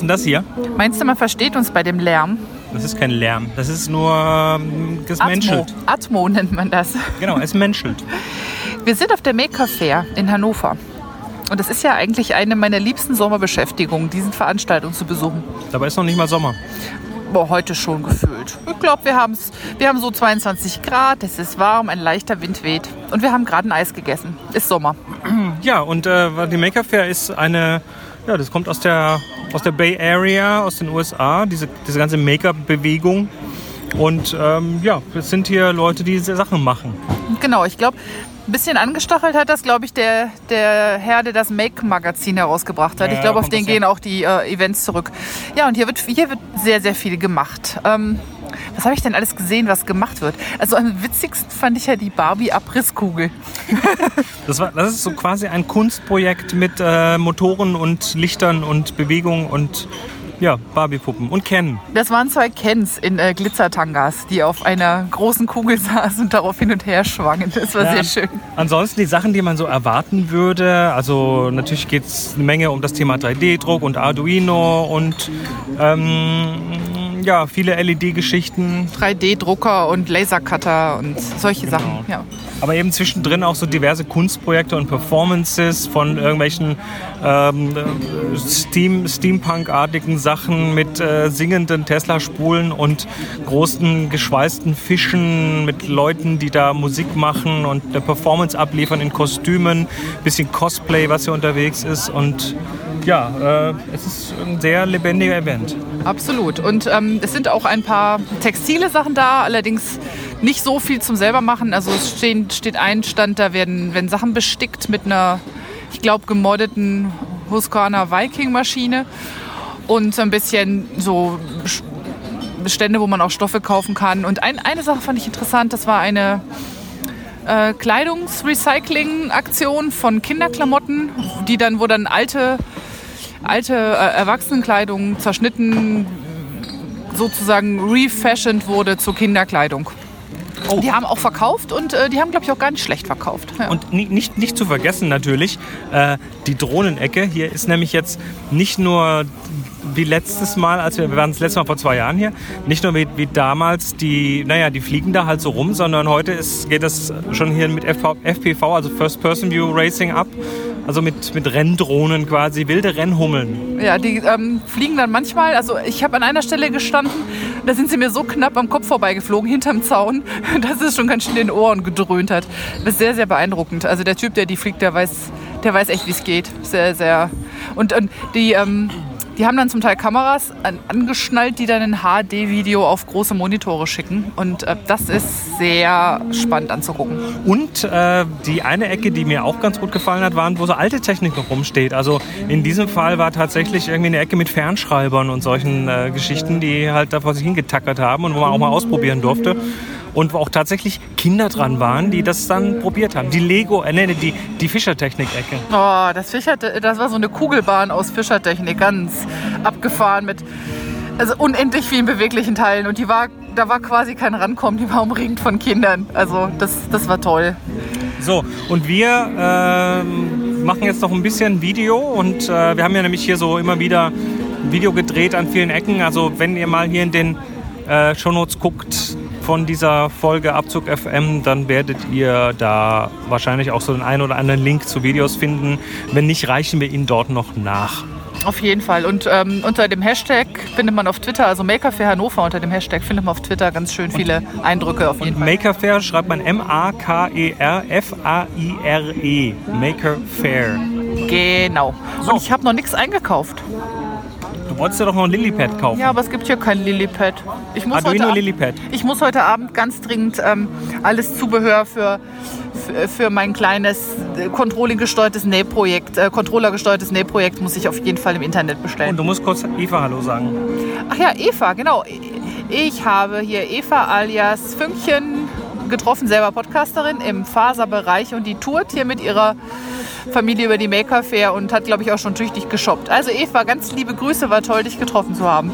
denn das hier? Meinst du, man versteht uns bei dem Lärm? Das ist kein Lärm. Das ist nur ähm, Atmo. gesmenschelt. Atmo nennt man das. Genau, es menschelt. Wir sind auf der Maker Fair in Hannover. Und das ist ja eigentlich eine meiner liebsten Sommerbeschäftigungen, diesen Veranstaltungen zu besuchen. Dabei ist noch nicht mal Sommer. Boah, heute schon gefühlt. Ich glaube, wir, wir haben so 22 Grad, es ist warm, ein leichter Wind weht. Und wir haben gerade ein Eis gegessen. Ist Sommer. Ja, und äh, die Maker Fair ist eine, ja, das kommt aus der, aus der Bay Area, aus den USA, diese, diese ganze Maker-Bewegung. Und ähm, ja, es sind hier Leute, die Sachen machen. Genau, ich glaube, ein bisschen angestachelt hat das, glaube ich, der, der Herr, der das Make-Magazin herausgebracht hat. Ja, ich glaube, auf den gehen auch die äh, Events zurück. Ja, und hier wird, hier wird sehr, sehr viel gemacht. Ähm, was habe ich denn alles gesehen, was gemacht wird? Also am witzigsten fand ich ja die Barbie-Abrisskugel. Das, war, das ist so quasi ein Kunstprojekt mit äh, Motoren und Lichtern und Bewegung und ja, Barbie-Puppen und Ken. Das waren zwei Kens in äh, Glitzertangas, die auf einer großen Kugel saßen und darauf hin und her schwangen. Das war Ja, sehr schön. Ansonsten die Sachen, die man so erwarten würde. Also natürlich geht es eine Menge um das Thema 3D-Druck und Arduino und ähm, ja, viele LED-Geschichten. 3D-Drucker und Lasercutter und solche Genau. Sachen. Ja. Aber eben zwischendrin auch so diverse Kunstprojekte und Performances von irgendwelchen ähm, äh, Steam, Steampunk-artigen Sachen mit äh, singenden Tesla-Spulen und großen geschweißten Fischen mit Leuten, die da Musik machen und eine Performance abliefern in Kostümen, bisschen Cosplay, was hier unterwegs ist und ja, äh, es ist ein sehr lebendiger Event. Absolut. Und ähm, es sind auch ein paar textile Sachen da, allerdings nicht so viel zum selber machen. Also es stehen, steht ein Stand, da werden, werden Sachen bestickt mit einer, ich glaube, gemoddeten Husqvarna Viking-Maschine und so ein bisschen so Sch- Stände, wo man auch Stoffe kaufen kann. Und ein, eine Sache fand ich interessant, das war eine äh, Kleidungsrecycling-Aktion von Kinderklamotten, die dann, wo dann alte, alte äh, Erwachsenenkleidung zerschnitten sozusagen refashioned wurde zur Kinderkleidung. Die haben auch verkauft und äh, die haben, glaube ich, auch gar nicht schlecht verkauft. Ja. Und ni- nicht, nicht zu vergessen natürlich, äh, die Drohnenecke. Hier ist nämlich jetzt nicht nur wie letztes Mal, als wir, wir waren das letzte Mal vor zwei Jahren hier, nicht nur wie, wie damals, die, naja, die fliegen da halt so rum, sondern heute ist, geht das schon hier mit FV, FPV, also First Person View Racing ab. Also mit, mit Renndrohnen quasi, wilde Rennhummeln. Ja, die ähm, fliegen dann manchmal, also ich habe an einer Stelle gestanden, da sind sie mir so knapp am Kopf vorbeigeflogen, hinterm Zaun, dass es schon ganz schön in den Ohren gedröhnt hat. Das ist sehr, sehr beeindruckend. Also der Typ, der die fliegt, der weiß, der weiß echt, wie es geht. Sehr, sehr. Und, und die, ähm, die haben dann zum Teil Kameras an, angeschnallt, die dann ein HD-Video auf große Monitore schicken. Und äh, das ist sehr spannend anzugucken. Und äh, die eine Ecke, die mir auch ganz gut gefallen hat, waren, wo so alte Technik noch rumsteht. Also in diesem Fall war tatsächlich irgendwie eine Ecke mit Fernschreibern und solchen äh, Geschichten, die halt da vor sich hingetackert haben und wo man auch mal ausprobieren durfte. Und wo auch tatsächlich Kinder dran waren, die das dann probiert haben. Die Lego, äh, nee, die, die Fischertechnik-Ecke. Oh, das, Fischer, das war so eine Kugelbahn aus Fischertechnik, ganz abgefahren mit also unendlich vielen beweglichen Teilen. Und die war, da war quasi kein Rankommen, die war umringt von Kindern. Also das, das war toll. So, und wir ähm, machen jetzt noch ein bisschen Video und äh, wir haben ja nämlich hier so immer wieder Video gedreht an vielen Ecken. Also wenn ihr mal hier in den äh, Shownotes guckt von dieser Folge Abzug FM, dann werdet ihr da wahrscheinlich auch so den einen oder anderen Link zu Videos finden. Wenn nicht, reichen wir ihn dort noch nach. Auf jeden Fall. Und ähm, unter dem Hashtag findet man auf Twitter, also Maker für Hannover, unter dem Hashtag findet man auf Twitter ganz schön viele Eindrücke auf jeden Und Fall. Maker Fair schreibt man M-A-K-E-R-F-A-I-R-E. Maker Fair. Genau. Und ich habe noch nichts eingekauft. Du wolltest ja doch noch ein Lillipad kaufen. Ja, aber es gibt hier kein Lillipad. Ich muss, Arduino heute, Ab- Lillipad. ich muss heute Abend ganz dringend ähm, alles Zubehör für, für, für mein kleines äh, Controlling-gesteuertes Nähprojekt, äh, Controller-gesteuertes Nähprojekt muss ich auf jeden Fall im Internet bestellen. Und du musst kurz Eva Hallo sagen. Ach ja, Eva, genau. Ich habe hier Eva alias Fünkchen getroffen, selber Podcasterin im Faserbereich und die tourt hier mit ihrer Familie über die Maker Fair und hat, glaube ich, auch schon tüchtig geshoppt. Also Eva, ganz liebe Grüße, war toll, dich getroffen zu haben.